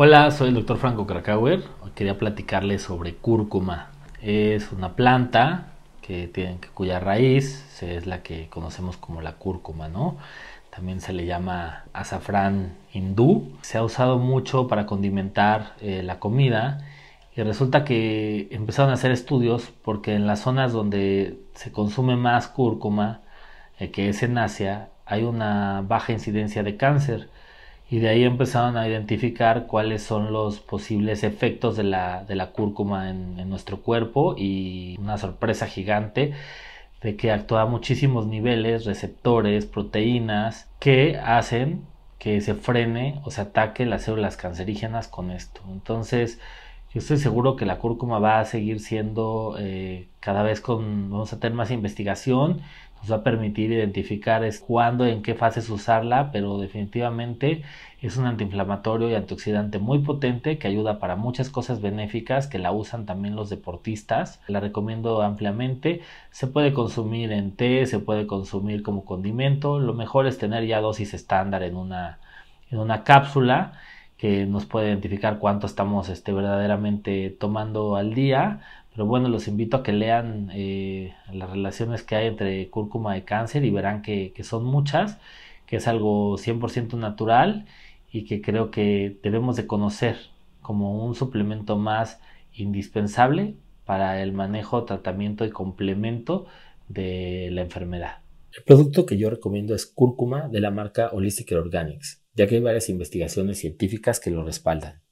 Hola, soy el doctor Franco Krakauer. quería platicarles sobre cúrcuma. Es una planta que tiene, cuya raíz es la que conocemos como la cúrcuma, ¿no? También se le llama azafrán hindú. Se ha usado mucho para condimentar eh, la comida y resulta que empezaron a hacer estudios porque en las zonas donde se consume más cúrcuma, que es en Asia, hay una baja incidencia de cáncer y de ahí empezaron a identificar cuáles son los posibles efectos de la, de la cúrcuma en, nuestro cuerpo y una sorpresa gigante de que actúa a muchísimos niveles, receptores, proteínas que hacen que se frene o se ataque las células cancerígenas con esto. Entonces, yo estoy seguro que la cúrcuma va a seguir siendo eh, cada vez con, vamos a tener más investigación nos va a permitir identificar es cuándo, en qué fases usarla, pero definitivamente es un antiinflamatorio y antioxidante muy potente que ayuda para muchas cosas benéficas que la usan también los deportistas. La recomiendo ampliamente. Se puede consumir en té, se puede consumir como condimento. Lo mejor es tener ya dosis estándar en una, en una cápsula que nos puede identificar cuánto estamos este, verdaderamente tomando al día pero bueno, los invito a que lean eh, las relaciones que hay entre cúrcuma y cáncer y verán que, son muchas, que es algo 100% natural y que creo que debemos de conocer como un suplemento más indispensable para el manejo, tratamiento y complemento de la enfermedad. El producto que yo recomiendo es cúrcuma de la marca Holistic Organics, ya que hay varias investigaciones científicas que lo respaldan.